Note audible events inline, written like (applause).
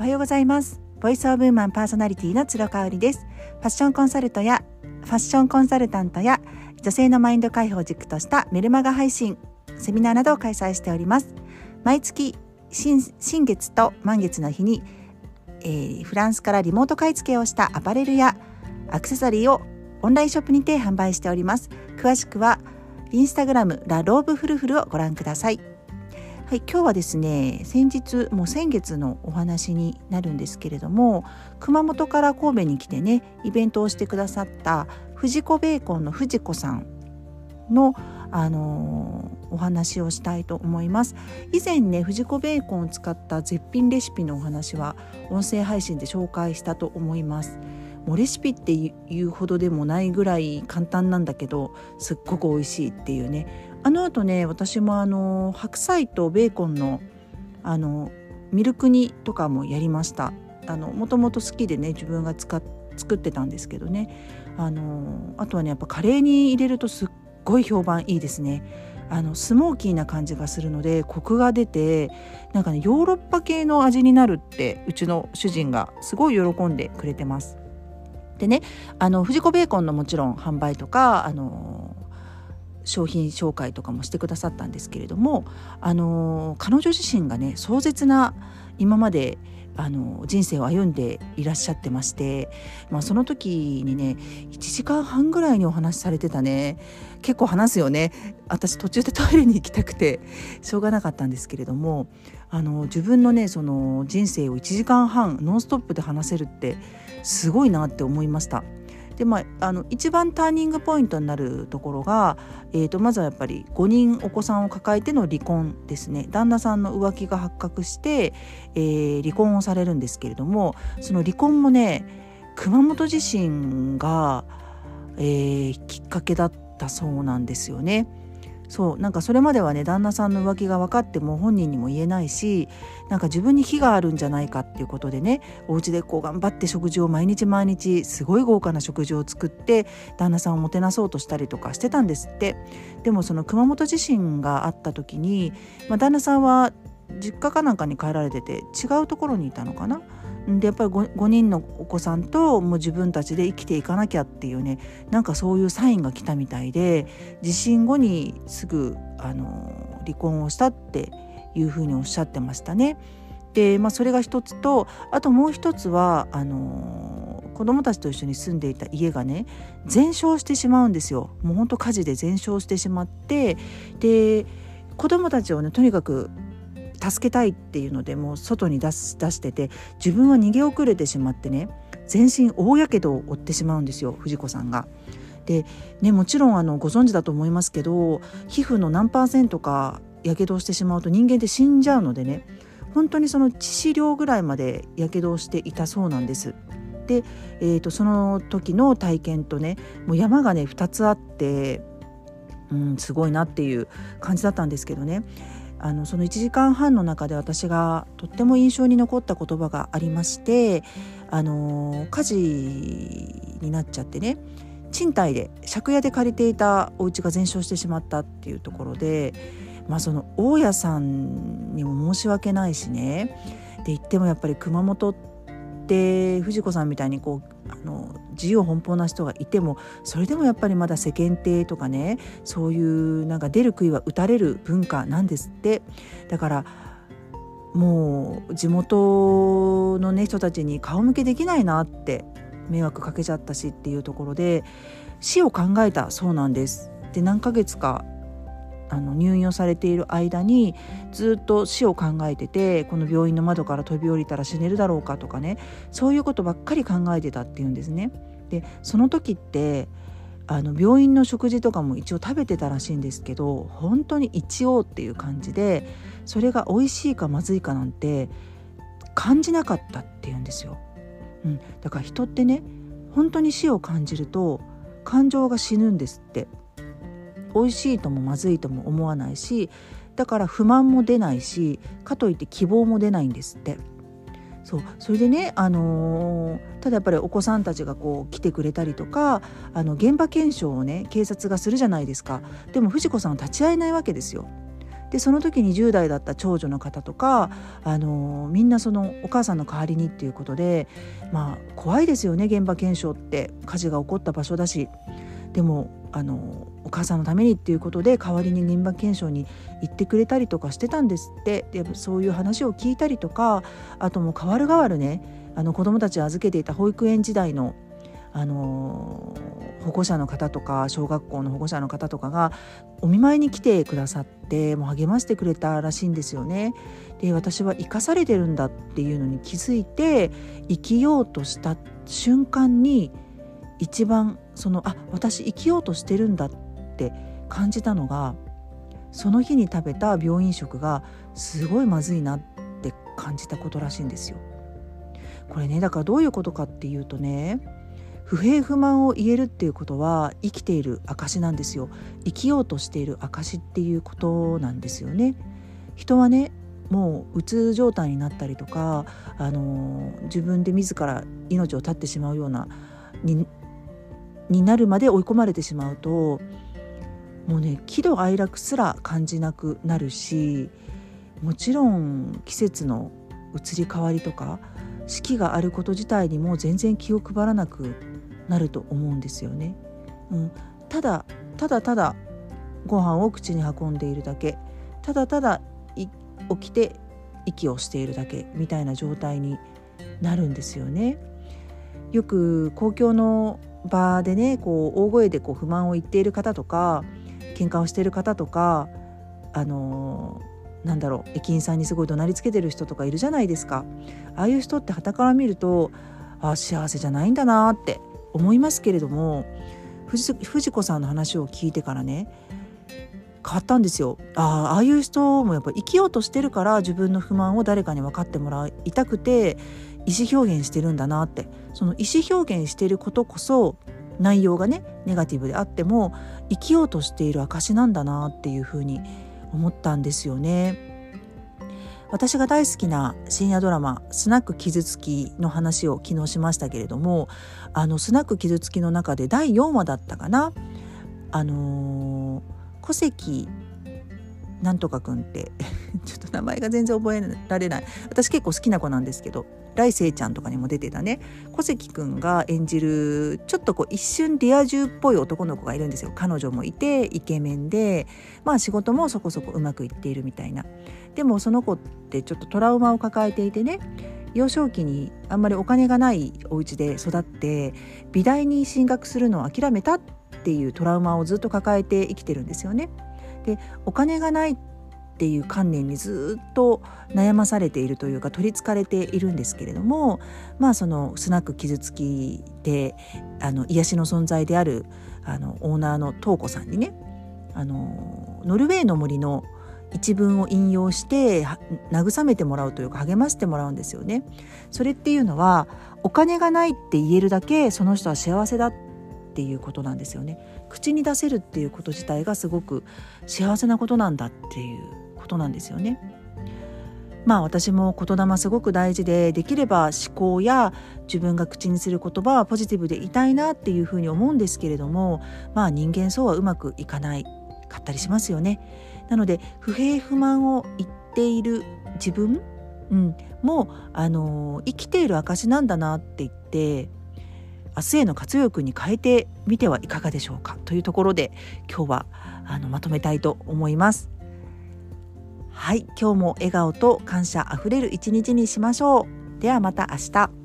おはようございます。ボイスオブウーマンパーソナリティの鶴香織です。ファッションコンサルトやファッションコンサルタントや女性のマインド解放軸としたメルマガ配信セミナーなどを開催しております。毎月新新月と満月の日に、えー、フランスからリモート買い付けをしたアパレルやアクセサリーをオンラインショップにて販売しております。詳しくはインスタグラムラローブフルフルをご覧ください。はい、今日はですね先日もう先月のお話になるんですけれども熊本から神戸に来てねイベントをしてくださった藤子ベーコンの藤子さんのあのー、お話をしたいと思います。以前ね藤子ベーコンを使った絶品レシピのお話は音声配信で紹介したと思います。もうレシピっていうほどでもないぐらい簡単なんだけどすっごく美味しいっていうねあのあとね私もあの白菜とベーコンのあのミルク煮とかもやりました。あのもともと好きでね自分が使っ作ってたんですけどね。あのあとはねやっぱカレーに入れるとすっごい評判いいですね。あのスモーキーな感じがするのでコクが出てなんかねヨーロッパ系の味になるってうちの主人がすごい喜んでくれてます。でねあの藤子ベーコンのもちろん販売とかあの商品紹介とかもしてくださったんですけれどもあの彼女自身がね壮絶な今まであの人生を歩んでいらっしゃってまして、まあ、その時にね1時間半ぐらいにお話しされてたね結構話すよね私途中でトイレに行きたくてしょうがなかったんですけれどもあの自分のねその人生を1時間半ノンストップで話せるってすごいなって思いました。でまあ、あの一番ターニングポイントになるところが、えー、とまずはやっぱり5人お子さんを抱えての離婚ですね旦那さんの浮気が発覚して、えー、離婚をされるんですけれどもその離婚もね熊本地震が、えー、きっかけだったそうなんですよね。そうなんかそれまではね旦那さんの浮気が分かっても本人にも言えないしなんか自分に非があるんじゃないかっていうことでねお家でこう頑張って食事を毎日毎日すごい豪華な食事を作って旦那さんをもてなそうとしたりとかしてたんですって。でもその熊本地震があった時に、まあ、旦那さんは実家かなんかに帰られてて違うところにいたのかな。でやっぱり 5, 5人のお子さんともう自分たちで生きていかなきゃっていうねなんかそういうサインが来たみたいで地震後にすぐあの離婚をしたっていうふうにおっしゃってましたね。で、まあ、それが一つとあともう一つはあの子供たちと一緒に住んでいた家がね全焼してしまうんですよ。もうほんと火事で全焼してしまってで子供たちをねとにかく助けたいっていうのでもう外に出し出してて自分は逃げ遅れてしまってね全身大やけどを負ってしまうんですよ藤子さんが。でねもちろんあのご存知だと思いますけど皮膚の何パーセントかやけどをしてしまうと人間って死んじゃうのでね本当にその致死量ぐらいまでやけどをしていたそうなんです。で、えーと、その時の体験とねもう山がね2つあって、うん、すごいなっていう感じだったんですけどねあのその1時間半の中で私がとっても印象に残った言葉がありましてあの火事になっちゃってね賃貸で借家で借りていたお家が全焼してしまったっていうところで、まあ、その大家さんにも申し訳ないしね。で言ってもやっぱり熊本って藤子さんみたいにこうあの自由奔放な人がいてもそれでもやっぱりまだ世間体とかねそういうなんか出る杭は打たれる文化なんですってだからもう地元のね人たちに顔向けできないなって迷惑かけちゃったしっていうところで死を考えたそうなんです。で何ヶ月かあの入院をされている間にずっと死を考えててこの病院の窓から飛び降りたら死ねるだろうかとかねそういうことばっかり考えてたっていうんですね。でその時ってあの病院の食事とかも一応食べてたらしいんですけど本当に一応っていう感じでそれが美味しいかまずいかなんて感じなかったっていうんですよ。うん、だから人ってね本当に死を感じると感情が死ぬんですって美味しいともまずいとも思わないしだから不満も出ないしかといって希望も出ないんですって。そうそれでね、あのー、ただやっぱりお子さんたちがこう来てくれたりとかあの現場検証をね警察がするじゃないですかでも藤子さんは立ち会えないわけですよ。でその時に10代だった長女の方とかあのみんなそのお母さんの代わりにっていうことでまあ怖いですよね現場検証って火事が起こった場所だしでもあのお母さんのためにっていうことで代わりに現場検証に行ってくれたりとかしてたんですってでそういう話を聞いたりとかあともう代わる代わるねあの子どもたちを預けていた保育園時代のあの保護者の方とか小学校の保護者の方とかがお見舞いに来てくださってもう励ましてくれたらしいんですよね。で私は生かされてるんだっていうのに気づいて生きようとした瞬間に一番そのあ私生きようとしてるんだって感じたのがその日に食べた病院食がすごいまずいなって感じたことらしいんですよ。これねだからどういうことかっていうとね不平不満を言えるっていうことは生きている証なんですよ生きようとしている証っていうことなんですよね人はねもううつ状態になったりとか、あの自分で自ら命を絶ってしまうようなにになるまで追い込まれてしまうともうね喜怒哀楽すら感じなくなるしもちろん季節の移り変わりとか四季があること自体にも全然気を配らなくなると思うんですよね。うん、ただただただご飯を口に運んでいるだけただただ起きて息をしているだけみたいな状態になるんですよね。よく公共の場でねこう大声でこう不満を言っている方とか喧嘩をしている方とかあのー、なんだろう駅員さんにすごい怒鳴りつけてる人とかいるじゃないですか。ああいう人って傍から見るとあ幸せじゃないんだなって思いますけれども藤子さんの話を聞いてからね変わったんですよ。ああああいう人もやっぱ生きようとしてるから自分の不満を誰かに分かってもらいたくて意思表現してるんだなってその意思表現してることこそ内容がねネガティブであっても生きようとしている証なんだなっていうふうに思ったんですよね。私が大好きな深夜ドラマ「スナック傷つき」の話を昨日しましたけれどもあのスナック傷つきの中で第4話だったかなあのー、戸籍なんとかくんって (laughs) ちょっと名前が全然覚えられない。私結構好きな子なんですけど来世ちゃんとかにも出てたね。小関くんが演じるちょっとこう一瞬リア充っぽい男の子がいるんですよ。彼女もいてイケメンでまあ仕事もそこそこうまくいっているみたいな。でもその子ってちょっとトラウマを抱えていてね幼少期にあんまりお金がないお家で育って美大に進学するのを諦めたっていうトラウマをずっと抱えて生きてるんですよね。でお金がないっていう観念にずっと悩まされているというか取りつかれているんですけれどもまあそのスナック傷つきであの癒しの存在であるあのオーナーの東子さんにねあのノルウェーの森の一文を引用して慰めてもらうというか励ましてもらうんですよね。それっていうのはお金がないって言えるだけその人は幸せだっていうことなんですよね。口に出せるっていうこと自体がすごく幸せなことなんだっていうことなんですよね。まあ私も言霊すごく大事でできれば思考や自分が口にする言葉はポジティブでいたいなっていうふうに思うんですけれどもまあ人間そうはうまくいかないかったりしますよね。なので不平不満を言っている自分、うん、もあの生きている証なんだなって言って明日への活力に変えてみてはいかがでしょうか？というところで今日はあのまとめたいと思います。はい今日も笑顔と感謝あふれる一日にしましょう。ではまた明日。